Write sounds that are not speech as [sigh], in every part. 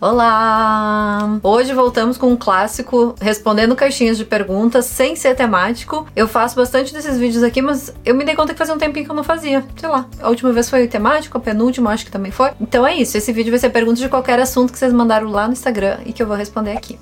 Olá! Hoje voltamos com um clássico respondendo caixinhas de perguntas sem ser temático. Eu faço bastante desses vídeos aqui, mas eu me dei conta que fazia um tempinho que eu não fazia. Sei lá, a última vez foi temático, a penúltima acho que também foi. Então é isso, esse vídeo vai ser perguntas de qualquer assunto que vocês mandaram lá no Instagram e que eu vou responder aqui.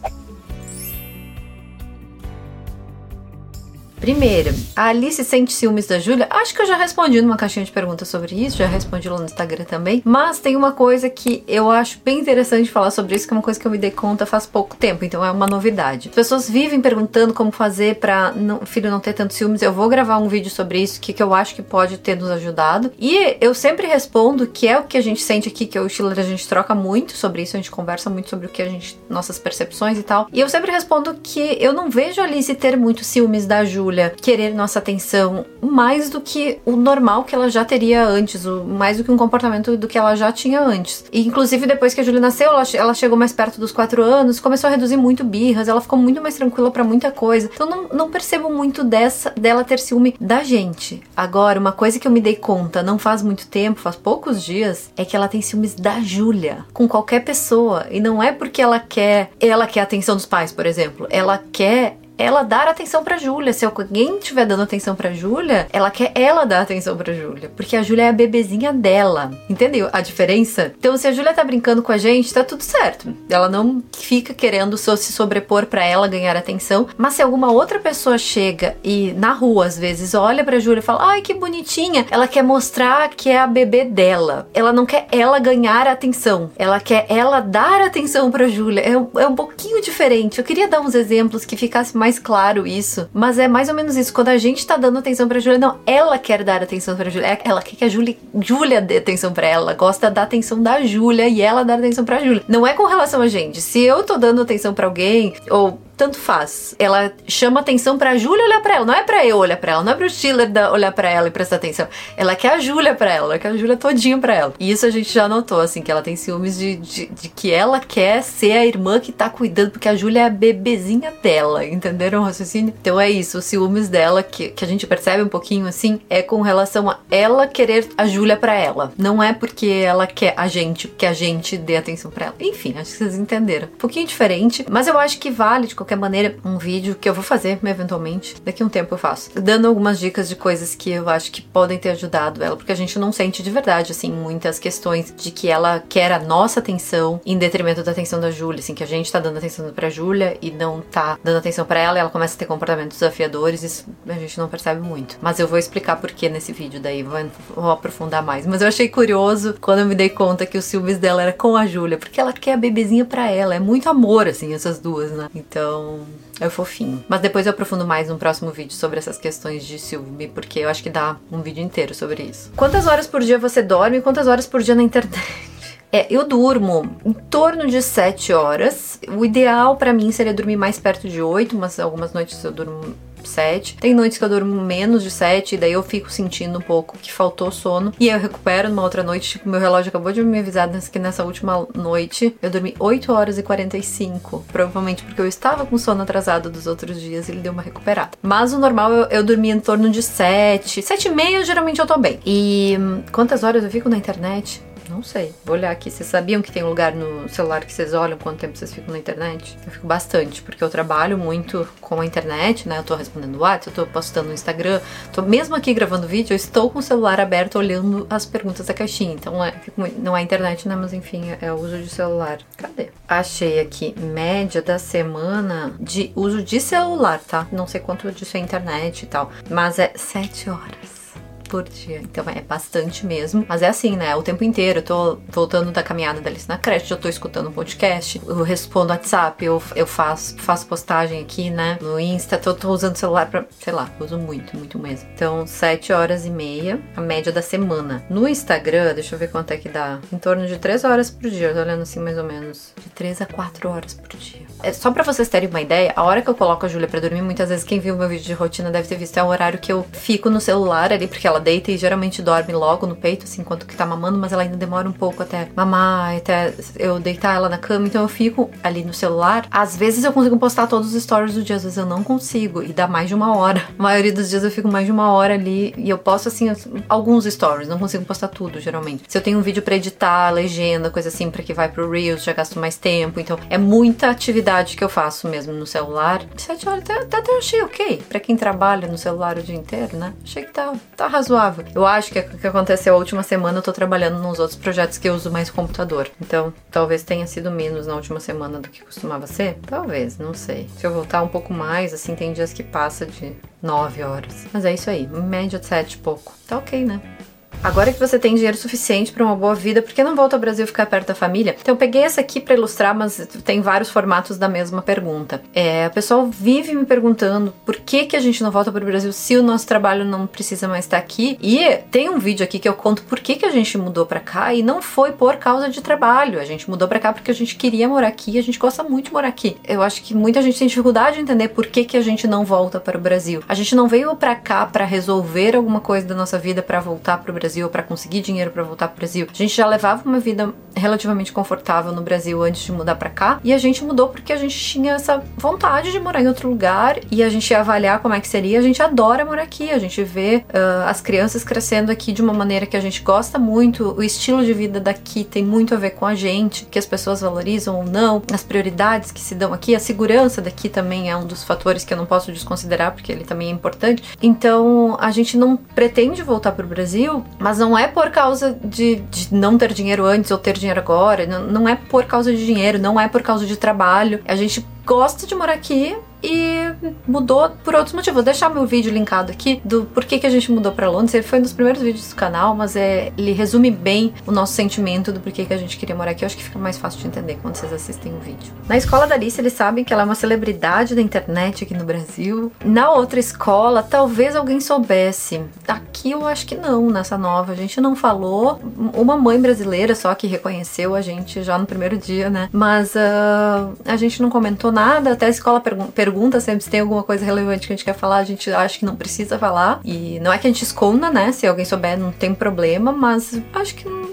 Primeiro, a Alice sente ciúmes da Júlia? Acho que eu já respondi numa caixinha de perguntas sobre isso, já respondi lá no Instagram também. Mas tem uma coisa que eu acho bem interessante falar sobre isso, que é uma coisa que eu me dei conta faz pouco tempo, então é uma novidade. As pessoas vivem perguntando como fazer pra o filho não ter tanto ciúmes. Eu vou gravar um vídeo sobre isso, que, que eu acho que pode ter nos ajudado. E eu sempre respondo que é o que a gente sente aqui, que e o Schiller, a gente troca muito sobre isso, a gente conversa muito sobre o que a gente, nossas percepções e tal. E eu sempre respondo que eu não vejo a Alice ter muito ciúmes da Júlia Júlia querer nossa atenção mais do que o normal que ela já teria antes, mais do que um comportamento do que ela já tinha antes. E inclusive depois que a Júlia nasceu, ela, ela chegou mais perto dos quatro anos, começou a reduzir muito birras, ela ficou muito mais tranquila para muita coisa. Então não, não percebo muito dessa dela ter ciúme da gente. Agora, uma coisa que eu me dei conta não faz muito tempo, faz poucos dias, é que ela tem ciúmes da Júlia com qualquer pessoa. E não é porque ela quer, ela quer a atenção dos pais, por exemplo. Ela quer ela dar atenção para Júlia. Se alguém estiver dando atenção para Júlia, ela quer ela dar atenção para Júlia, porque a Júlia é a bebezinha dela. Entendeu a diferença? Então, se a Júlia tá brincando com a gente, tá tudo certo. Ela não fica querendo só se sobrepor para ela ganhar atenção, mas se alguma outra pessoa chega e na rua às vezes olha para Júlia e fala: "Ai, que bonitinha", ela quer mostrar que é a bebê dela. Ela não quer ela ganhar atenção. Ela quer ela dar atenção para Júlia. É, é um pouquinho diferente. Eu queria dar uns exemplos que ficasse mais mais claro isso. Mas é mais ou menos isso. Quando a gente tá dando atenção pra Júlia, não, ela quer dar atenção pra Júlia. É, ela quer que a Júlia, dê atenção pra ela. Gosta da atenção da Júlia e ela dar atenção pra Júlia. Não é com relação a gente. Se eu tô dando atenção para alguém, ou tanto faz. Ela chama atenção pra Júlia olhar pra ela. Não é pra eu olhar pra ela, não é pro Schiller olhar pra ela e prestar atenção. Ela quer a Júlia pra ela, ela quer a Júlia todinha pra ela. E isso a gente já notou, assim, que ela tem ciúmes de, de, de, que ela quer ser a irmã que tá cuidando, porque a Júlia é a bebezinha dela. Entenderam o raciocínio? Então é isso, os ciúmes dela, que, que a gente percebe um pouquinho assim, é com relação a ela querer a Júlia pra ela. Não é porque ela quer a gente, que a gente dê atenção pra ela. Enfim, acho que vocês entenderam. Um pouquinho diferente, mas eu acho que vale de qualquer maneira um vídeo que eu vou fazer eventualmente, daqui a um tempo eu faço, dando algumas dicas de coisas que eu acho que podem ter ajudado ela, porque a gente não sente de verdade assim muitas questões de que ela quer a nossa atenção em detrimento da atenção da Júlia, assim que a gente tá dando atenção para Júlia e não tá dando atenção para ela, e ela começa a ter comportamentos desafiadores, isso a gente não percebe muito. Mas eu vou explicar por que nesse vídeo daí, vou, vou aprofundar mais. Mas eu achei curioso quando eu me dei conta que o ciúmes dela era com a Júlia, porque ela quer a bebezinha para ela, é muito amor assim essas duas, né? Então, é fofinho. Mas depois eu aprofundo mais no próximo vídeo sobre essas questões de ciúme, porque eu acho que dá um vídeo inteiro sobre isso. Quantas horas por dia você dorme quantas horas por dia na internet? [laughs] É, eu durmo em torno de 7 horas. O ideal para mim seria dormir mais perto de 8, mas algumas noites eu durmo 7. Tem noites que eu durmo menos de 7, e daí eu fico sentindo um pouco que faltou sono. E eu recupero numa outra noite. Tipo, meu relógio acabou de me avisar que nessa última noite eu dormi 8 horas e 45. Provavelmente porque eu estava com sono atrasado dos outros dias e ele deu uma recuperada. Mas o normal eu, eu dormi em torno de 7. 7 e meia geralmente eu tô bem. E hum, quantas horas eu fico na internet? Não sei. Vou olhar aqui. Vocês sabiam que tem um lugar no celular que vocês olham quanto tempo vocês ficam na internet? Eu fico bastante, porque eu trabalho muito com a internet, né? Eu tô respondendo WhatsApp, eu tô postando no Instagram. Tô mesmo aqui gravando vídeo, eu estou com o celular aberto olhando as perguntas da caixinha. Então é, não é internet, né? Mas enfim, é, é o uso de celular. Cadê? Achei aqui média da semana de uso de celular, tá? Não sei quanto disso é internet e tal, mas é 7 horas por dia. Então é bastante mesmo. Mas é assim, né? O tempo inteiro. Eu tô voltando da caminhada da Alice na creche, eu tô escutando um podcast, eu respondo WhatsApp, eu, eu faço, faço postagem aqui, né? No Insta, tô, tô usando celular pra. Sei lá, uso muito, muito mesmo. Então, 7 horas e meia, a média da semana. No Instagram, deixa eu ver quanto é que dá. Em torno de 3 horas por dia. Eu tô olhando assim mais ou menos. De 3 a 4 horas por dia. É, só pra vocês terem uma ideia, a hora que eu coloco a Júlia pra dormir, muitas vezes quem viu meu vídeo de rotina deve ter visto é o horário que eu fico no celular ali, porque ela deita e geralmente dorme logo no peito, assim, enquanto que tá mamando, mas ela ainda demora um pouco até mamar, até eu deitar ela na cama, então eu fico ali no celular. Às vezes eu consigo postar todos os stories do dia, às vezes eu não consigo, e dá mais de uma hora. A maioria dos dias eu fico mais de uma hora ali e eu posto, assim, alguns stories, não consigo postar tudo, geralmente. Se eu tenho um vídeo para editar, legenda, coisa assim, para que vai pro Reels, já gasto mais tempo, então é muita atividade que eu faço mesmo no celular. Sete horas até, até, até achei ok, para quem trabalha no celular o dia inteiro, né? Achei que tá, tá razoável. Eu acho que o que aconteceu a última semana eu tô trabalhando nos outros projetos que eu uso mais computador. Então, talvez tenha sido menos na última semana do que costumava ser. Talvez, não sei. Se eu voltar um pouco mais, assim, tem dias que passa de 9 horas. Mas é isso aí, média de 7 e pouco. Tá ok, né? Agora que você tem dinheiro suficiente para uma boa vida, por que não volta ao Brasil ficar perto da família? Então eu peguei essa aqui para ilustrar, mas tem vários formatos da mesma pergunta. É, a pessoa vive me perguntando por que que a gente não volta para o Brasil se o nosso trabalho não precisa mais estar aqui. E tem um vídeo aqui que eu conto por que que a gente mudou para cá e não foi por causa de trabalho. A gente mudou para cá porque a gente queria morar aqui, a gente gosta muito de morar aqui. Eu acho que muita gente tem dificuldade de entender por que que a gente não volta para o Brasil. A gente não veio para cá para resolver alguma coisa da nossa vida para voltar para o Brasil Brasil para conseguir dinheiro para voltar pro Brasil. A gente já levava uma vida relativamente confortável no Brasil antes de mudar para cá e a gente mudou porque a gente tinha essa vontade de morar em outro lugar e a gente ia avaliar como é que seria. A gente adora morar aqui, a gente vê uh, as crianças crescendo aqui de uma maneira que a gente gosta muito. O estilo de vida daqui tem muito a ver com a gente, que as pessoas valorizam ou não, as prioridades que se dão aqui, a segurança daqui também é um dos fatores que eu não posso desconsiderar porque ele também é importante. Então a gente não pretende voltar para o Brasil mas não é por causa de, de, não ter dinheiro antes ou ter dinheiro agora. Não, não é por causa de dinheiro, não é por causa de trabalho. A gente gosta de morar aqui e mudou por outros motivos. Vou deixar meu vídeo linkado aqui do porquê que a gente mudou para Londres. Ele foi um dos primeiros vídeos do canal, mas é, ele resume bem o nosso sentimento do porquê que a gente queria morar aqui. Eu acho que fica mais fácil de entender quando vocês assistem o vídeo. Na escola da Alice, eles sabem que ela é uma celebridade da internet aqui no Brasil. Na outra escola, talvez alguém soubesse. Aqui eu acho que não, nessa nova. A gente não falou. Uma mãe brasileira só que reconheceu a gente já no primeiro dia, né? Mas uh, a gente não comentou nada. Até a escola perguntou pergunta sempre se tem alguma coisa relevante que a gente quer falar, a gente acha que não precisa falar. E não é que a gente esconda, né? Se alguém souber, não tem problema, mas acho que não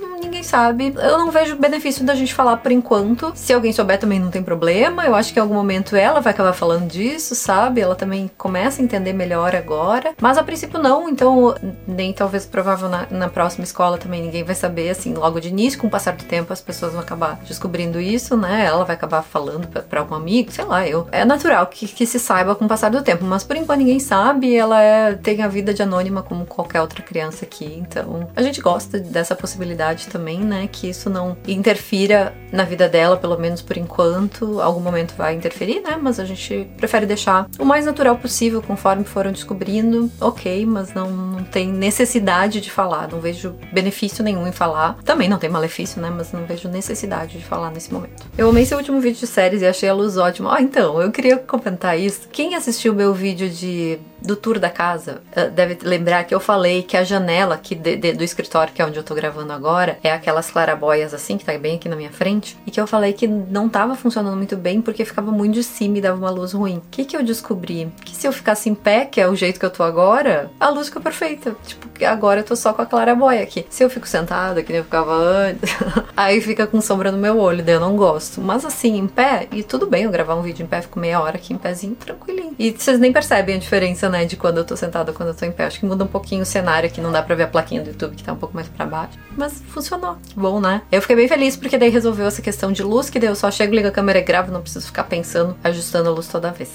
sabe. Eu não vejo benefício da gente falar por enquanto. Se alguém souber também não tem problema. Eu acho que em algum momento ela vai acabar falando disso, sabe? Ela também começa a entender melhor agora. Mas a princípio não, então nem talvez provável na, na próxima escola também ninguém vai saber, assim, logo de início. Com o passar do tempo as pessoas vão acabar descobrindo isso, né? Ela vai acabar falando para algum amigo, sei lá, eu. É natural que, que se saiba com o passar do tempo, mas por enquanto ninguém sabe. Ela é, tem a vida de anônima como qualquer outra criança aqui, então a gente gosta dessa possibilidade também também, né? Que isso não interfira na vida dela, pelo menos por enquanto. Algum momento vai interferir, né? Mas a gente prefere deixar o mais natural possível conforme foram descobrindo. Ok, mas não, não tem necessidade de falar. Não vejo benefício nenhum em falar. Também não tem malefício, né? Mas não vejo necessidade de falar nesse momento. Eu amei seu último vídeo de séries e achei a luz ótima. Ah, então, eu queria comentar isso. Quem assistiu meu vídeo de do tour da casa, eh, deve lembrar que eu falei que a janela aqui de, de, do escritório, que é onde eu tô gravando agora, é aquelas clarabóias assim, que tá bem aqui na minha frente, e que eu falei que não tava funcionando muito bem porque ficava muito de cima e dava uma luz ruim. O que que eu descobri? Que se eu ficasse em pé, que é o jeito que eu tô agora, a luz fica perfeita. Tipo, agora eu tô só com a clarabóia aqui. Se eu fico sentada, que nem eu ficava antes, [laughs] aí fica com sombra no meu olho, daí eu não gosto. Mas assim, em pé, e tudo bem eu gravar um vídeo em pé, fico meia hora aqui em pezinho, tranquilinho. E vocês nem percebem a diferença, né, de quando eu tô sentada quando eu tô em pé. Acho que muda um pouquinho o cenário aqui, não dá pra ver a plaquinha do YouTube que tá um pouco mais pra baixo. Mas funcionou. Bom, né? Eu fiquei bem feliz porque daí resolveu essa questão de luz, que daí eu só chego, ligo a câmera e gravo, não preciso ficar pensando, ajustando a luz toda vez.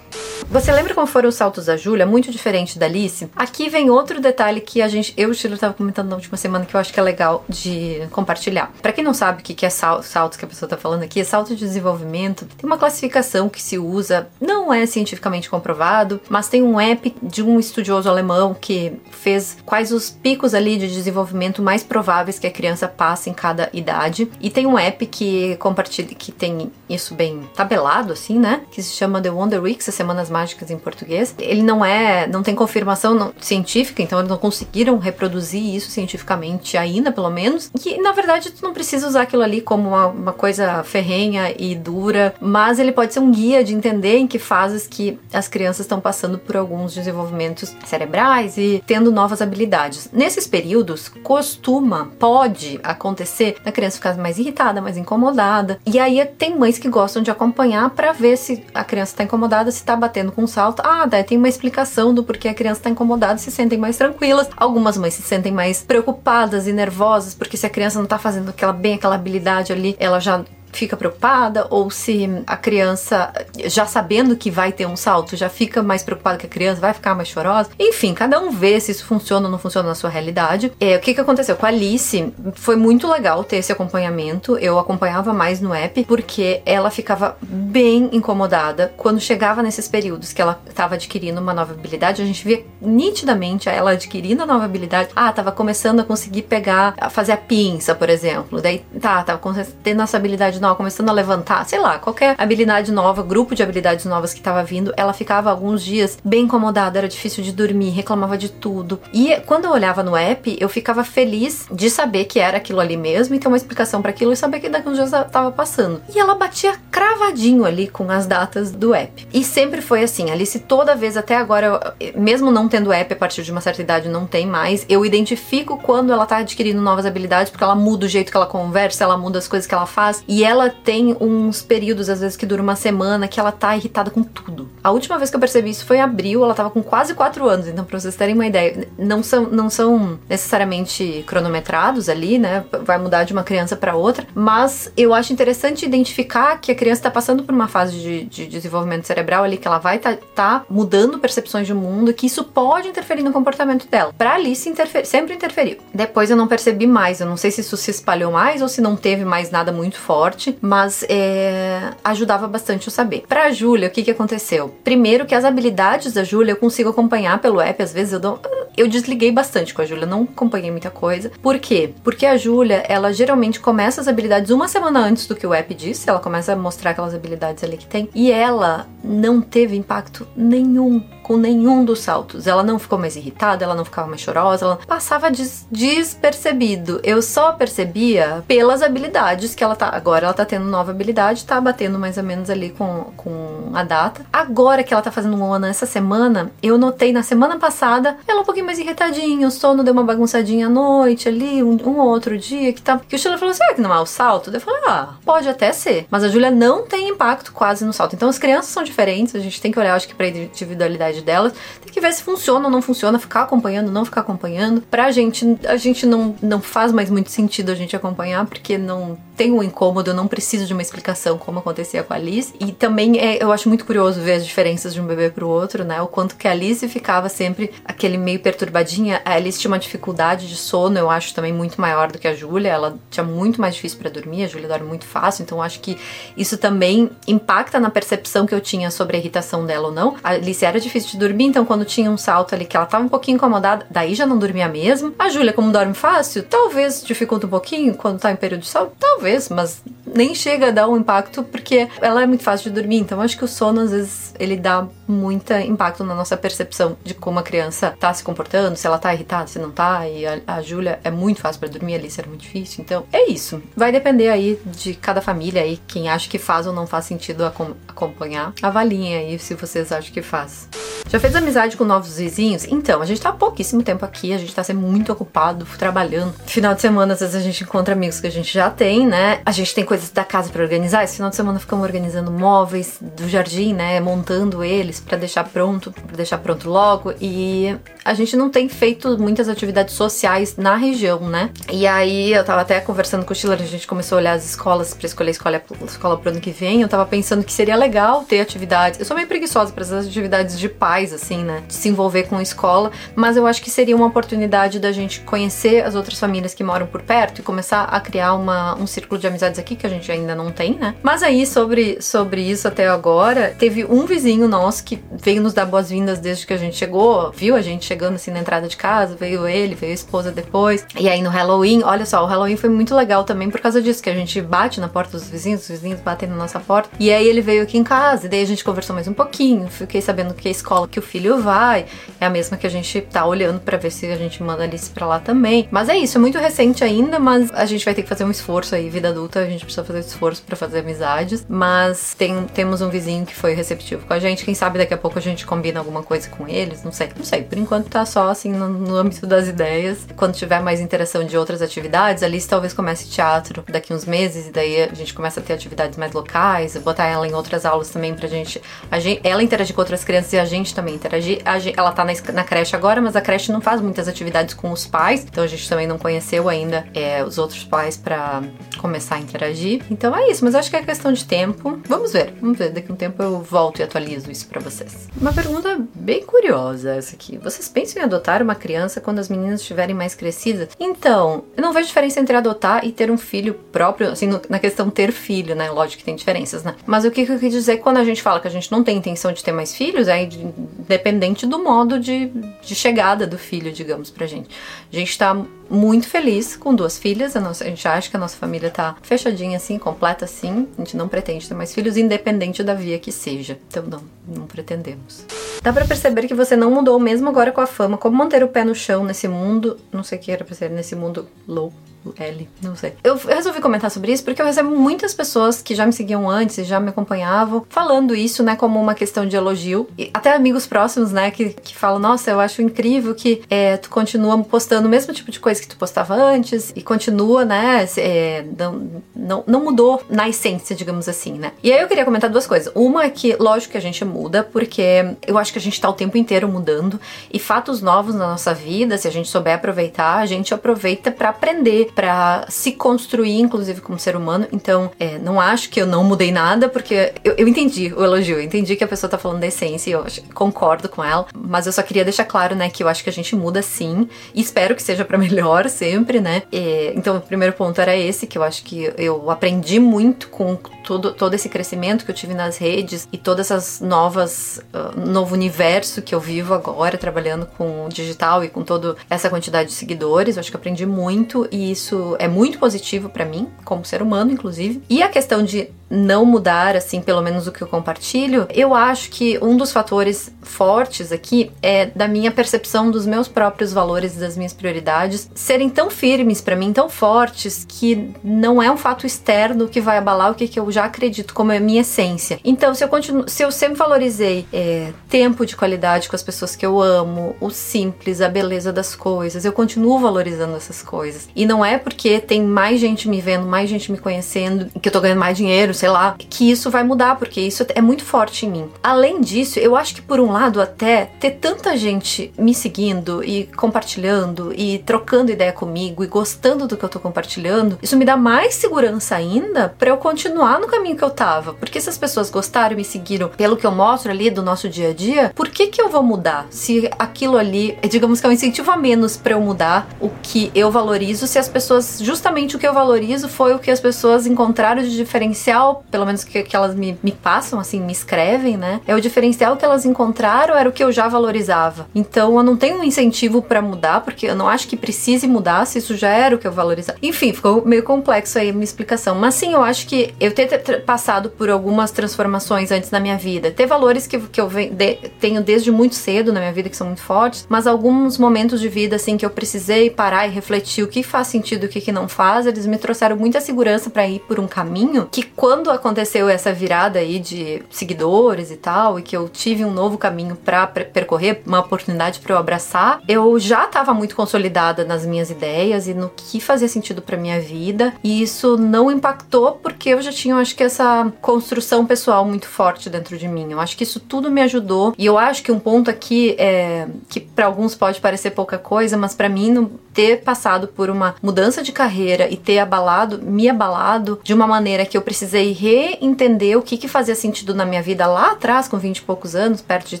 Você lembra como foram os saltos da Júlia? Muito diferente da Alice. Aqui vem outro detalhe que a gente, eu e o Chilo tava comentando na última semana que eu acho que é legal de compartilhar. Para quem não sabe o que é saltos que a pessoa tá falando aqui, é salto de desenvolvimento. Tem uma classificação que se usa, não é cientificamente comprovado, mas tem um app de um estudioso alemão que fez quais os picos ali de desenvolvimento mais prováveis que a criança passa em cada idade. E tem um app que compartilha, que tem isso bem tabelado assim, né? Que se chama The Wonder Weeks, as semanas mágicas em português. Ele não é, não tem confirmação não, científica, então eles não conseguiram reproduzir isso cientificamente ainda, pelo menos. E na verdade tu não precisa usar aquilo ali como uma, uma coisa ferrenha e dura, mas ele pode ser um guia de entender em que fases que as crianças estão passando por alguns desenvolvimentos cerebrais e tendo novas habilidades. Nesses períodos, costuma, pode acontecer da criança ficar mais irritada, mais incomodada. E aí tem mães que gostam de acompanhar para ver se a criança está incomodada, se está batendo com um salto. Ah, daí tem uma explicação do porquê a criança está incomodada, se sentem mais tranquilas. Algumas mães se sentem mais preocupadas e nervosas porque se a criança não está fazendo aquela bem aquela habilidade ali, ela já fica preocupada ou se a criança, já sabendo que vai ter um salto, já fica mais preocupada que a criança vai ficar mais chorosa. Enfim, cada um vê se isso funciona ou não funciona na sua realidade. É, o que, que aconteceu com a Alice? Foi muito legal ter esse acompanhamento. Eu acompanhava mais no app porque ela ficava bem incomodada quando chegava nesses períodos que ela estava adquirindo uma nova habilidade. A gente via nitidamente ela adquirindo a nova habilidade. Ah, tava começando a conseguir pegar, fazer a pinça, por exemplo. Daí, tá, tava tendo essa habilidade começando a levantar, sei lá, qualquer habilidade nova, grupo de habilidades novas que estava vindo, ela ficava alguns dias bem incomodada, era difícil de dormir, reclamava de tudo. E quando eu olhava no app, eu ficava feliz de saber que era aquilo ali mesmo e ter uma explicação para aquilo e saber que daqui uns dias estava passando. E ela batia cravadinho ali com as datas do app. E sempre foi assim, Alice toda vez até agora, mesmo não tendo app a partir de uma certa idade, não tem mais, eu identifico quando ela tá adquirindo novas habilidades, porque ela muda o jeito que ela conversa, ela muda as coisas que ela faz, e ela ela tem uns períodos, às vezes, que dura uma semana, que ela tá irritada com tudo. A última vez que eu percebi isso foi em abril, ela tava com quase 4 anos, então pra vocês terem uma ideia, não são, não são necessariamente cronometrados ali, né? Vai mudar de uma criança para outra, mas eu acho interessante identificar que a criança tá passando por uma fase de, de desenvolvimento cerebral ali, que ela vai tá, tá mudando percepções de mundo, que isso pode interferir no comportamento dela. Pra Alice interfer sempre interferiu. Depois eu não percebi mais, eu não sei se isso se espalhou mais ou se não teve mais nada muito forte, mas é, ajudava bastante eu saber. Pra Júlia, o que que aconteceu? Primeiro que as habilidades da Júlia eu consigo acompanhar pelo app, às vezes eu dou... Eu desliguei bastante com a Júlia, não acompanhei muita coisa. Por quê? Porque a Júlia, ela geralmente começa as habilidades uma semana antes do que o app disse, ela começa a mostrar aquelas habilidades ali que tem, e ela não teve impacto nenhum com nenhum dos saltos. Ela não ficou mais irritada, ela não ficava mais chorosa, ela passava des despercebido. Eu só percebia pelas habilidades que ela tá. Agora ela tá tendo nova habilidade, tá batendo mais ou menos ali com, com a data. Agora que ela tá fazendo um ano essa semana, eu notei na semana passada ela um pouquinho mais irritadinha, o sono deu uma bagunçadinha à noite ali, um, um outro dia que tá. Que o Sheila falou assim: ah, que não é o salto? Eu falei, ah, pode até ser. Mas a Júlia não tem impacto quase no salto. Então as crianças são diferentes, a gente tem que olhar, acho que, pra individualidade delas. Tem que ver se funciona ou não funciona, ficar acompanhando, não ficar acompanhando. Pra gente, a gente não, não faz mais muito sentido a gente acompanhar, porque não tem um incômodo, eu não preciso de uma explicação como acontecia com a Alice. E também é, eu acho muito curioso ver as diferenças de um bebê pro outro, né? O quanto que a Alice ficava sempre aquele meio perturbadinha. A Alice tinha uma dificuldade de sono, eu acho também muito maior do que a Júlia. Ela tinha muito mais difícil para dormir, a Júlia dorme muito fácil, então acho que isso também impacta na percepção que eu tinha sobre a irritação dela ou não. A Alice era difícil de dormir, então quando tinha um salto ali que ela tava um pouquinho incomodada, daí já não dormia mesmo. A Júlia, como dorme fácil, talvez dificulta um pouquinho quando tá em período de salto, talvez, mas nem chega a dar um impacto porque ela é muito fácil de dormir. Então acho que o sono às vezes ele dá muito impacto na nossa percepção de como a criança tá se comportando, se ela tá irritada, se não tá. E a, a Júlia é muito fácil para dormir, a Alice era muito difícil. Então é isso. Vai depender aí de cada família aí, quem acha que faz ou não faz sentido acompanhar. Avaliem aí se vocês acham que faz. Já fez amizade com novos vizinhos? Então, a gente tá há pouquíssimo tempo aqui, a gente tá sendo muito ocupado, trabalhando. Final de semana, às vezes a gente encontra amigos que a gente já tem, né? A gente tem coisas da casa para organizar. Esse final de semana ficamos organizando móveis do jardim, né? Montando eles para deixar pronto, para deixar pronto logo. E a gente não tem feito muitas atividades sociais na região, né? E aí eu tava até conversando com o Schiller, a gente começou a olhar as escolas para escolher a escola, a escola pro ano que vem. Eu tava pensando que seria legal ter atividades. Eu sou meio preguiçosa para essas atividades de pai pais, assim, né? De se envolver com escola, mas eu acho que seria uma oportunidade da gente conhecer as outras famílias que moram por perto e começar a criar uma, um círculo de amizades aqui que a gente ainda não tem, né? Mas aí, sobre, sobre isso até agora, teve um vizinho nosso que veio nos dar boas-vindas desde que a gente chegou, viu a gente chegando assim na entrada de casa, veio ele, veio a esposa depois. E aí no Halloween, olha só, o Halloween foi muito legal também por causa disso, que a gente bate na porta dos vizinhos, os vizinhos batem na nossa porta. E aí ele veio aqui em casa, e daí a gente conversou mais um pouquinho, fiquei sabendo que a escola que o filho vai é a mesma que a gente tá olhando para ver se a gente manda Alice pra lá também. Mas é isso, é muito recente ainda, mas a gente vai ter que fazer um esforço aí, vida adulta, a gente precisa fazer esforço para fazer amizades. Mas tem, temos um vizinho que foi receptivo com a gente, quem sabe daqui a pouco a gente combina alguma coisa com eles, não sei. Não sei, por enquanto tá só assim no, no âmbito das ideias. Quando tiver mais interação de outras atividades, a Alice talvez comece teatro daqui uns meses e daí a gente começa a ter atividades mais locais, botar ela em outras aulas também pra gente, a gente ela interagir com outras crianças e a gente também interagir. Gente, ela tá na, na, creche agora, mas a creche não faz muitas atividades com os pais, então a gente também não conheceu ainda é, os outros pais para começar a interagir. Então é isso, mas acho que é questão de tempo. Vamos ver, vamos ver. Daqui um tempo eu volto e atualizo isso para vocês. Uma pergunta bem curiosa essa aqui. Vocês pensam em adotar uma criança quando as meninas estiverem mais crescidas? Então, eu não vejo diferença entre adotar e ter um filho próprio, assim, no, na questão ter filho, né? Lógico que tem diferenças, né? Mas o que, que eu quis dizer quando a gente fala que a gente não tem intenção de ter mais filhos, é independente do modo de, de chegada do filho, digamos, pra gente. A gente tá muito feliz com duas filhas. A, nossa, a gente acha que a nossa família tá fechadinha assim, completa assim. A gente não pretende ter mais filhos, independente da via que seja. Então não, não pretendemos. Dá para perceber que você não mudou mesmo agora com a fama. Como manter o pé no chão nesse mundo, não sei o que era pra ser, nesse mundo louco L, não sei. Eu resolvi comentar sobre isso porque eu recebo muitas pessoas que já me seguiam antes e já me acompanhavam falando isso, né, como uma questão de elogio. E até amigos próximos, né, que, que falam: Nossa, eu acho incrível que é, tu continua postando o mesmo tipo de coisa que tu postava antes e continua, né, é, não, não, não mudou na essência, digamos assim, né. E aí eu queria comentar duas coisas. Uma é que, lógico que a gente muda, porque eu acho que a gente tá o tempo inteiro mudando e fatos novos na nossa vida, se a gente souber aproveitar, a gente aproveita para aprender, para se construir, inclusive como ser humano. Então, é, não acho que eu não mudei nada, porque eu, eu, entendi o elogio, eu entendi que a pessoa tá falando da essência e eu concordo com ela, mas eu só queria deixar claro, né, que eu acho que a gente muda sim e espero que seja para [laughs] melhor sempre, né? E, então, o primeiro ponto era esse, que eu acho que eu aprendi muito com todo, todo esse crescimento que eu tive nas redes e todas essas novas, uh, novo universo que eu vivo agora, trabalhando com digital e com toda essa quantidade de seguidores. Eu acho que aprendi muito e isso é muito positivo para mim, como ser humano, inclusive. E a questão de não mudar, assim, pelo menos o que eu compartilho, eu acho que um dos fatores fortes aqui é da minha percepção dos meus próprios valores e das minhas prioridades serem tão firmes para mim, tão fortes, que não é um fato externo que vai abalar o que, que eu já acredito como é a minha essência. Então, se eu continuo, se eu sempre valorizei é, tempo de qualidade com as pessoas que eu amo, o simples, a beleza das coisas, eu continuo valorizando essas coisas. E não é porque tem mais gente me vendo, mais gente me conhecendo, que eu tô ganhando mais dinheiro, sei lá, que isso vai mudar, porque isso é muito forte em mim. Além disso, eu acho que por um lado até ter tanta gente me seguindo e compartilhando e trocando ideia comigo e gostando do que eu tô compartilhando, isso me dá mais segurança ainda para eu continuar no caminho que eu tava. Porque se as pessoas gostaram e me seguiram pelo que eu mostro ali do nosso dia a dia, por que que eu vou mudar? Se aquilo ali, digamos que é um incentivo a menos para eu mudar o que eu valorizo, se as pessoas, justamente o que eu valorizo foi o que as pessoas encontraram de diferencial pelo menos que, que elas me, me passam, assim, me escrevem, né? É o diferencial que elas encontraram, era o que eu já valorizava. Então eu não tenho um incentivo para mudar, porque eu não acho que precise mudar se isso já era o que eu valorizava. Enfim, ficou meio complexo aí a minha explicação. Mas sim, eu acho que eu ter passado por algumas transformações antes na minha vida, ter valores que, que eu de, tenho desde muito cedo na minha vida que são muito fortes, mas alguns momentos de vida assim que eu precisei parar e refletir o que faz sentido e o que, que não faz, eles me trouxeram muita segurança para ir por um caminho que quando quando aconteceu essa virada aí de seguidores e tal, e que eu tive um novo caminho para percorrer, uma oportunidade para eu abraçar, eu já estava muito consolidada nas minhas ideias e no que fazia sentido para minha vida, e isso não impactou porque eu já tinha, acho que essa construção pessoal muito forte dentro de mim. Eu acho que isso tudo me ajudou, e eu acho que um ponto aqui é que para alguns pode parecer pouca coisa, mas para mim ter passado por uma mudança de carreira e ter abalado, me abalado de uma maneira que eu precisei precisei reentender o que, que fazia sentido na minha vida lá atrás, com 20 e poucos anos, perto de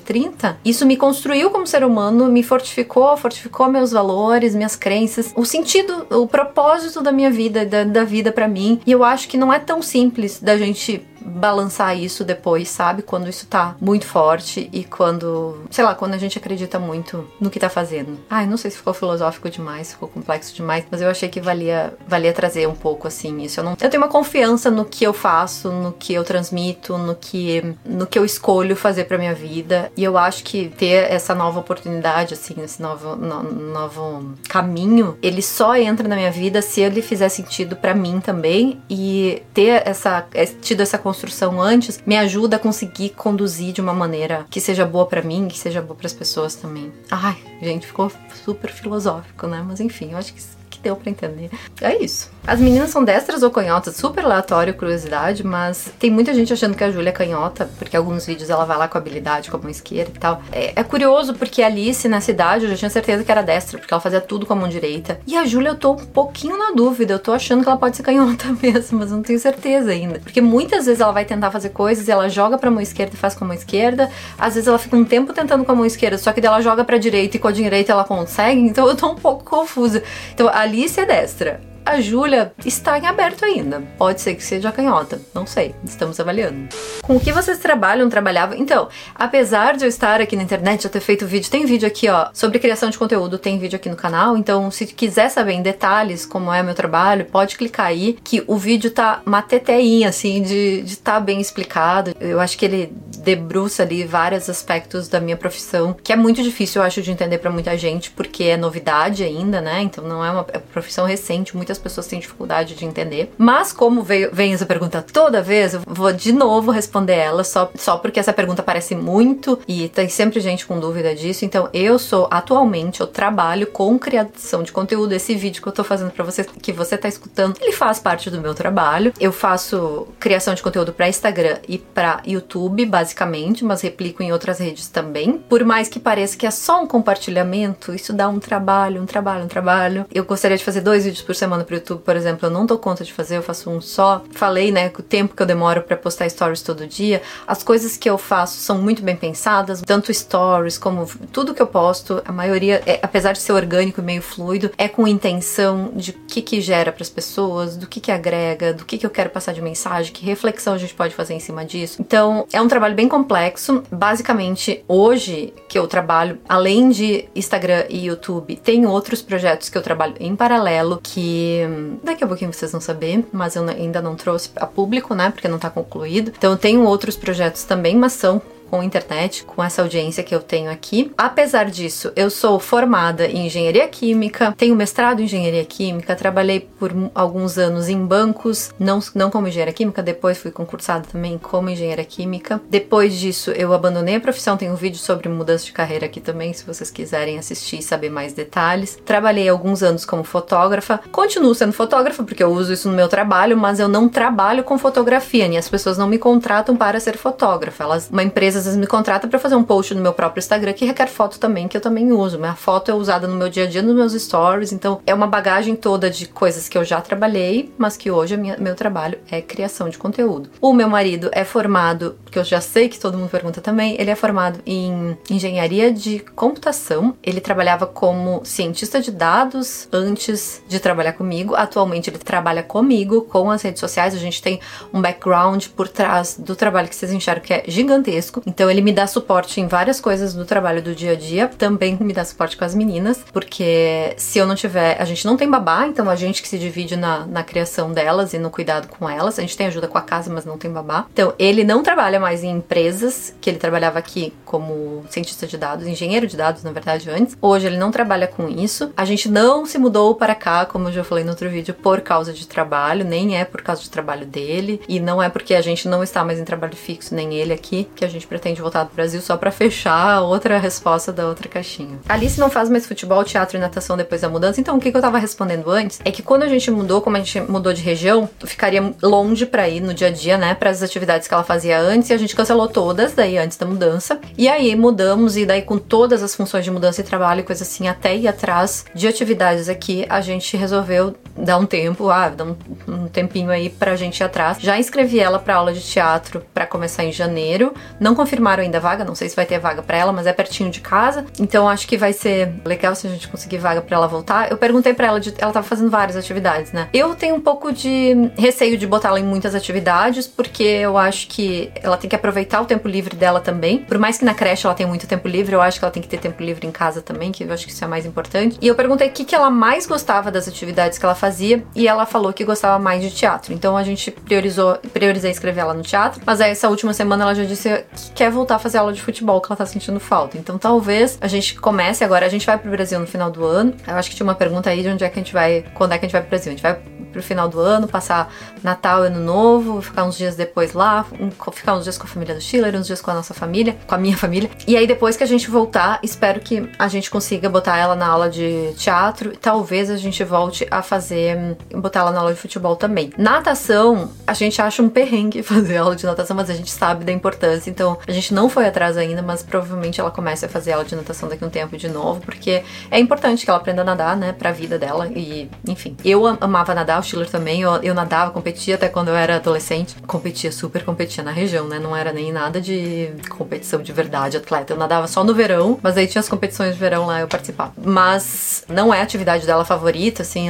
30, isso me construiu como ser humano, me fortificou, fortificou meus valores, minhas crenças, o sentido, o propósito da minha vida, da, da vida para mim. E eu acho que não é tão simples da gente balançar isso depois, sabe? Quando isso tá muito forte e quando, sei lá, quando a gente acredita muito no que tá fazendo. Ai, não sei se ficou filosófico demais, ficou complexo demais, mas eu achei que valia, valia trazer um pouco assim isso. Eu não, eu tenho uma confiança no que eu faço, no que eu transmito, no que no que eu escolho fazer para minha vida, e eu acho que ter essa nova oportunidade assim, esse novo no, novo caminho, ele só entra na minha vida se ele fizer sentido para mim também e ter essa tido essa construção antes me ajuda a conseguir conduzir de uma maneira que seja boa para mim, que seja boa para as pessoas também. Ai, gente, ficou super filosófico, né? Mas enfim, eu acho que deu para entender. É isso. As meninas são destras ou canhotas? Super aleatório, curiosidade, mas tem muita gente achando que a Júlia é canhota, porque alguns vídeos ela vai lá com habilidade, com a mão esquerda e tal. É, é, curioso porque a Alice, na cidade, eu já tinha certeza que era destra, porque ela fazia tudo com a mão direita. E a Júlia, eu tô um pouquinho na dúvida, eu tô achando que ela pode ser canhota [laughs] mesmo, mas não tenho certeza ainda. Porque muitas vezes ela vai tentar fazer coisas e ela joga pra mão esquerda e faz com a mão esquerda. Às vezes ela fica um tempo tentando com a mão esquerda, só que dela joga pra direita e com a direita ela consegue, então eu tô um pouco confusa. Então a Alice é destra a Júlia está em aberto ainda. Pode ser que seja canhota, não sei. Estamos avaliando. Com o que vocês trabalham, trabalhavam? Então, apesar de eu estar aqui na internet, já ter feito vídeo, tem vídeo aqui, ó, sobre criação de conteúdo, tem vídeo aqui no canal. Então, se quiser saber em detalhes como é meu trabalho, pode clicar aí, que o vídeo tá uma teteinha, assim, de estar tá bem explicado. Eu acho que ele debruça ali vários aspectos da minha profissão, que é muito difícil, eu acho, de entender para muita gente, porque é novidade ainda, né? Então, não é uma é profissão recente, muitas pessoas têm dificuldade de entender. Mas como veio, vem essa pergunta toda vez, eu vou de novo responder ela só, só porque essa pergunta parece muito e tem sempre gente com dúvida disso. Então eu sou atualmente, eu trabalho com criação de conteúdo. Esse vídeo que eu tô fazendo para você, que você tá escutando, ele faz parte do meu trabalho. Eu faço criação de conteúdo para Instagram e para YouTube, basicamente, mas replico em outras redes também. Por mais que pareça que é só um compartilhamento, isso dá um trabalho, um trabalho, um trabalho. Eu gostaria de fazer dois vídeos por semana pro YouTube, por exemplo, eu não dou conta de fazer, eu faço um só. Falei, né, o tempo que eu demoro para postar stories todo dia. As coisas que eu faço são muito bem pensadas, tanto stories como tudo que eu posto, a maioria, é, apesar de ser orgânico e meio fluido, é com intenção de o que que gera para as pessoas, do que que agrega, do que que eu quero passar de mensagem, que reflexão a gente pode fazer em cima disso. Então, é um trabalho bem complexo. Basicamente, hoje que eu trabalho, além de Instagram e YouTube, tem outros projetos que eu trabalho em paralelo que daqui a pouquinho vocês vão saber, mas eu ainda não trouxe a público, né? Porque não tá concluído. Então eu tenho outros projetos também, mas são com internet, com essa audiência que eu tenho aqui. Apesar disso, eu sou formada em engenharia química, tenho mestrado em engenharia química, trabalhei por alguns anos em bancos, não, não como engenharia química, depois fui concursada também como engenharia química. Depois disso, eu abandonei a profissão, tenho um vídeo sobre mudança de carreira aqui também, se vocês quiserem assistir e saber mais detalhes. Trabalhei alguns anos como fotógrafa, continuo sendo fotógrafa porque eu uso isso no meu trabalho, mas eu não trabalho com fotografia, e as pessoas não me contratam para ser fotógrafa. Elas, uma empresa às vezes me contrata para fazer um post no meu próprio Instagram que requer foto também, que eu também uso. Minha foto é usada no meu dia a dia, nos meus stories, então é uma bagagem toda de coisas que eu já trabalhei, mas que hoje minha, meu trabalho é criação de conteúdo. O meu marido é formado, que eu já sei que todo mundo pergunta também, ele é formado em engenharia de computação. Ele trabalhava como cientista de dados antes de trabalhar comigo. Atualmente ele trabalha comigo com as redes sociais. A gente tem um background por trás do trabalho que vocês enxergam que é gigantesco. Então ele me dá suporte em várias coisas do trabalho do dia a dia, também me dá suporte com as meninas, porque se eu não tiver, a gente não tem babá, então a gente que se divide na, na criação delas e no cuidado com elas. A gente tem ajuda com a casa, mas não tem babá. Então ele não trabalha mais em empresas, que ele trabalhava aqui como cientista de dados, engenheiro de dados, na verdade, antes. Hoje ele não trabalha com isso. A gente não se mudou para cá, como eu já falei no outro vídeo, por causa de trabalho, nem é por causa de trabalho dele, e não é porque a gente não está mais em trabalho fixo, nem ele aqui, que a gente pretende voltar pro Brasil só para fechar outra resposta da outra caixinha. Alice não faz mais futebol, teatro e natação depois da mudança, então o que, que eu tava respondendo antes é que quando a gente mudou, como a gente mudou de região, ficaria longe para ir no dia a dia, né, para as atividades que ela fazia antes e a gente cancelou todas daí antes da mudança. E aí mudamos, e daí com todas as funções de mudança e trabalho e coisa assim, até ir atrás de atividades aqui, a gente resolveu dar um tempo, ah, dar um, um tempinho aí pra gente ir atrás. Já inscrevi ela pra aula de teatro para começar em janeiro. Não confirmaram ainda a vaga, não sei se vai ter vaga para ela, mas é pertinho de casa. Então acho que vai ser legal se a gente conseguir vaga para ela voltar. Eu perguntei para ela, de, ela tava fazendo várias atividades, né? Eu tenho um pouco de receio de botar ela em muitas atividades, porque eu acho que ela tem que aproveitar o tempo livre dela também. Por mais que na creche ela tenha muito tempo livre, eu acho que ela tem que ter tempo livre em casa também, que eu acho que isso é mais importante. E eu perguntei o que, que ela mais gostava das atividades que ela fazia, e ela falou que gostava mais de teatro. Então a gente priorizou, priorizei escrever ela no teatro, mas aí essa última semana ela já disse que quer voltar a fazer aula de futebol, que ela tá sentindo falta. Então talvez a gente comece agora, a gente vai pro Brasil no final do ano. Eu acho que tinha uma pergunta aí de onde é que a gente vai, quando é que a gente vai pro Brasil. A gente vai pro final do ano, passar Natal Ano Novo, ficar uns dias depois lá, ficar uns dias com a família do Schiller, uns dias com a nossa família, com a minha [laughs] família. E aí depois que a gente voltar, espero que a gente consiga botar ela na aula de teatro e talvez a gente volte a fazer, botar ela na aula de futebol também. Natação, a gente acha um perrengue [laughs] fazer aula de natação, mas a gente sabe da importância, então a gente não foi atrás ainda, mas provavelmente ela comece a fazer aula de natação daqui um tempo de novo, porque é importante que ela aprenda a nadar, né, pra vida dela e, enfim. Eu amava nadar, Schiller também. Eu, eu nadava, competia até quando eu era adolescente. Competia, super competia na região, né? Não era nem nada de competição de verdade, atleta. Eu nadava só no verão, mas aí tinha as competições de verão lá, eu participava. Mas não é a atividade dela favorita, assim.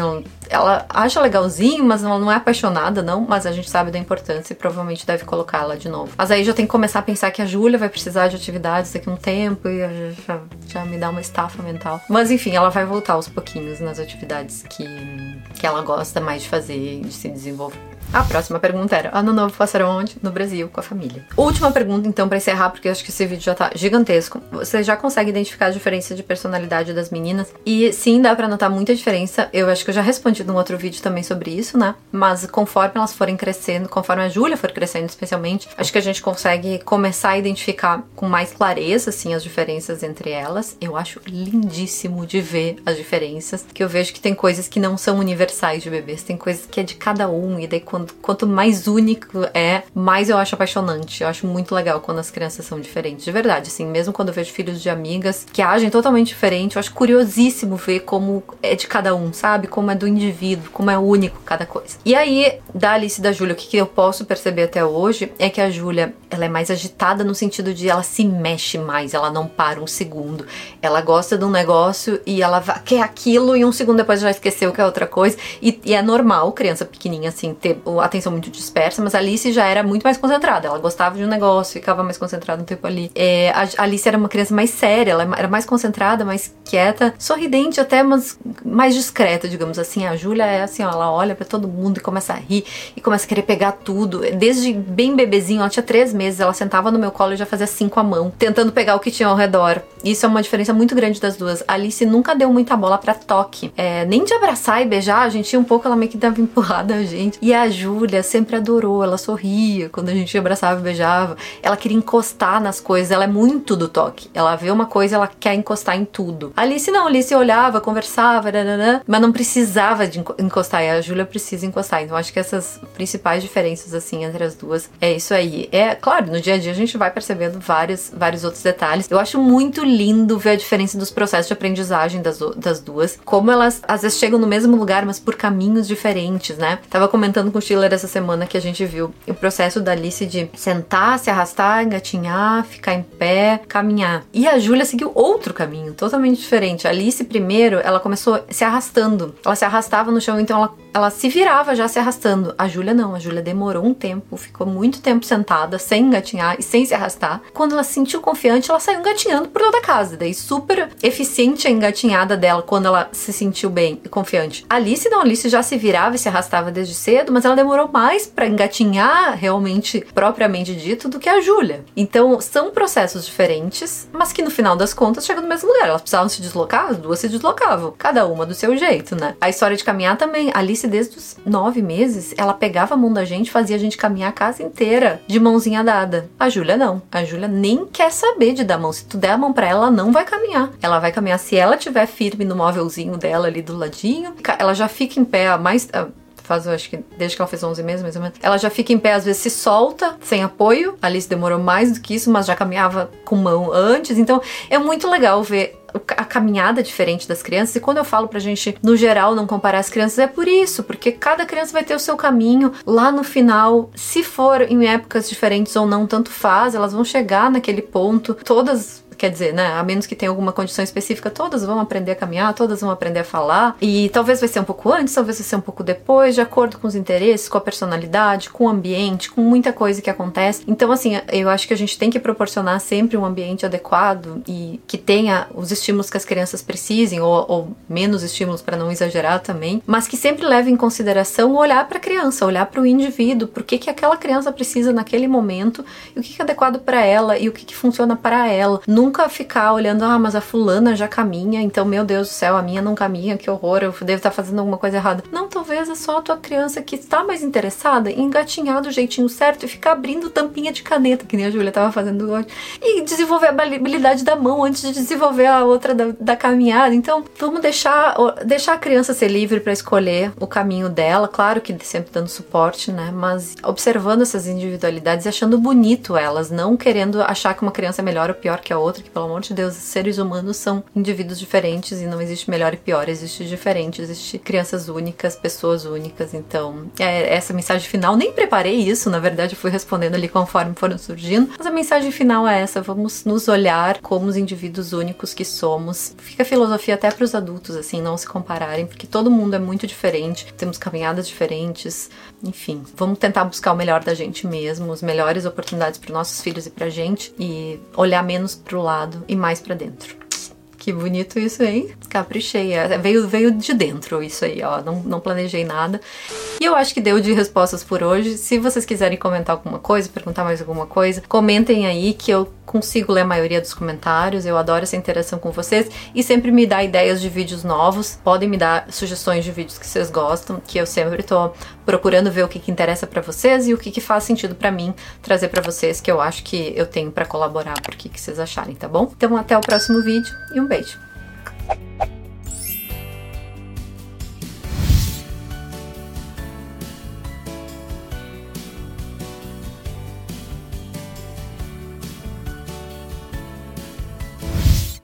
Ela, acha legalzinho, mas ela não é apaixonada, não. Mas a gente sabe da importância e provavelmente deve colocá-la de novo. Mas aí já tem que começar a pensar que a Júlia vai precisar de atividades daqui a um tempo e já, já me dá uma estafa mental. Mas enfim, ela vai voltar aos pouquinhos nas atividades que, que ela gosta mais de fazer, de se desenvolver. A próxima pergunta era: Ano novo passaram onde? No Brasil, com a família. Última pergunta, então, para encerrar, porque acho que esse vídeo já tá gigantesco. Você já consegue identificar a diferença de personalidade das meninas? E sim, dá para notar muita diferença. Eu acho que eu já respondi num outro vídeo também sobre isso, né? Mas conforme elas forem crescendo, conforme a Júlia for crescendo especialmente, acho que a gente consegue começar a identificar com mais clareza, assim, as diferenças entre elas. Eu acho lindíssimo de ver as diferenças, que eu vejo que tem coisas que não são universais de bebês, tem coisas que é de cada um, e daí quando, quanto mais único é, mais eu acho apaixonante. Eu acho muito legal quando as crianças são diferentes, de verdade. Assim, mesmo quando eu vejo filhos de amigas que agem totalmente diferente, eu acho curiosíssimo ver como é de cada um, sabe? Como é do indivíduo, como é único cada coisa. E aí, da Alice e da Júlia, o que, que eu posso perceber até hoje é que a Júlia, ela é mais agitada no sentido de ela se mexe mais, ela não para um segundo. Ela gosta de um negócio e ela quer aquilo e um segundo depois já esqueceu que é outra coisa. E, e é normal, criança pequenininha assim, ter atenção muito dispersa, mas a Alice já era muito mais concentrada. Ela gostava de um negócio, ficava mais concentrada um tempo ali. É, a Alice era uma criança mais séria, ela era mais concentrada, mais quieta, sorridente até, mas mais discreta, digamos assim. A Júlia é assim, ó, ela olha para todo mundo e começa a rir e começa a querer pegar tudo. Desde bem bebezinho, ela tinha três meses, ela sentava no meu colo e já fazia cinco a mão, tentando pegar o que tinha ao redor. Isso é uma diferença muito grande das duas. A Alice nunca deu muita bola para toque, é, nem de abraçar e beijar, a gente ia um pouco, ela meio que dava [laughs] empurrada a gente. E a Júlia sempre adorou, ela sorria quando a gente abraçava e beijava. Ela queria encostar nas coisas, ela é muito do toque. Ela vê uma coisa, ela quer encostar em tudo. A Alice não, a Alice olhava, conversava, mas não precisava de encostar. E a Júlia precisa encostar. Então acho que essas principais diferenças assim entre as duas é isso aí. É claro, no dia a dia a gente vai percebendo vários, vários outros detalhes. Eu acho muito lindo ver a diferença dos processos de aprendizagem das, das duas, como elas às vezes chegam no mesmo lugar, mas por caminhos diferentes, né? Tava comentando com Schiller essa semana que a gente viu o processo da Alice de sentar, se arrastar, engatinhar, ficar em pé, caminhar. E a Júlia seguiu outro caminho, totalmente diferente. A Alice, primeiro, ela começou se arrastando. Ela se arrastava no chão, então ela, ela se virava já se arrastando. A Júlia não, a Júlia demorou um tempo, ficou muito tempo sentada, sem engatinhar e sem se arrastar. Quando ela se sentiu confiante, ela saiu engatinhando por toda a casa. Daí, super eficiente a engatinhada dela quando ela se sentiu bem e confiante. Alice não, Alice já se virava e se arrastava desde cedo, mas ela demorou mais para engatinhar realmente, propriamente dito, do que a Júlia. Então, são processos diferentes, mas que no final das contas chegam no mesmo lugar. Elas precisavam se deslocar, as duas se deslocavam, cada uma do seu jeito, né? A história de caminhar também. Alice, desde os nove meses, ela pegava a mão da gente, fazia a gente caminhar a casa inteira de mãozinha dada. A Júlia não. A Júlia nem quer saber de dar mão. Se tu der a mão pra ela, ela não vai caminhar. Ela vai caminhar se ela tiver firme no móvelzinho dela ali do ladinho. Ela já fica em pé, mais faz, acho que desde que ela fez 11 meses, mais ou menos. Ela já fica em pé, às vezes se solta, sem apoio. A Alice demorou mais do que isso, mas já caminhava com mão antes. Então é muito legal ver a caminhada diferente das crianças. E quando eu falo pra gente, no geral, não comparar as crianças, é por isso, porque cada criança vai ter o seu caminho. Lá no final, se for em épocas diferentes ou não, tanto faz, elas vão chegar naquele ponto. Todas Quer dizer, né? A menos que tenha alguma condição específica, todas vão aprender a caminhar, todas vão aprender a falar. E talvez vai ser um pouco antes, talvez vai ser um pouco depois, de acordo com os interesses, com a personalidade, com o ambiente, com muita coisa que acontece. Então, assim, eu acho que a gente tem que proporcionar sempre um ambiente adequado e que tenha os estímulos que as crianças precisem, ou, ou menos estímulos para não exagerar também, mas que sempre leve em consideração olhar para a criança, olhar para o indivíduo, por que, que aquela criança precisa naquele momento e o que, que é adequado para ela e o que, que funciona para ela. No nunca ficar olhando, ah, mas a fulana já caminha, então, meu Deus do céu, a minha não caminha, que horror, eu devo estar fazendo alguma coisa errada. Não, talvez é só a tua criança que está mais interessada em engatinhar do jeitinho certo e ficar abrindo tampinha de caneta, que nem a Júlia estava fazendo hoje, e desenvolver a habilidade da mão antes de desenvolver a outra da, da caminhada. Então, vamos deixar, deixar a criança ser livre para escolher o caminho dela, claro que sempre dando suporte, né? Mas observando essas individualidades e achando bonito elas, não querendo achar que uma criança é melhor ou pior que a outra outro, que pelo amor de Deus, seres humanos são indivíduos diferentes e não existe melhor e pior, existe diferente, existe crianças únicas, pessoas únicas. Então, é, essa mensagem final, nem preparei isso, na verdade, eu fui respondendo ali conforme foram surgindo, mas a mensagem final é essa: vamos nos olhar como os indivíduos únicos que somos. Fica a filosofia até para os adultos, assim, não se compararem, porque todo mundo é muito diferente, temos caminhadas diferentes, enfim, vamos tentar buscar o melhor da gente mesmo, as melhores oportunidades para nossos filhos e pra gente e olhar menos pro lado e mais para dentro. Que bonito isso, hein? Caprichei. É, veio, veio de dentro isso aí, ó. Não, não planejei nada. E eu acho que deu de respostas por hoje. Se vocês quiserem comentar alguma coisa, perguntar mais alguma coisa, comentem aí que eu consigo ler a maioria dos comentários. Eu adoro essa interação com vocês e sempre me dá ideias de vídeos novos. Podem me dar sugestões de vídeos que vocês gostam, que eu sempre tô procurando ver o que, que interessa para vocês e o que, que faz sentido para mim trazer para vocês que eu acho que eu tenho para colaborar, por que, que vocês acharem, tá bom? Então até o próximo vídeo e um beijo.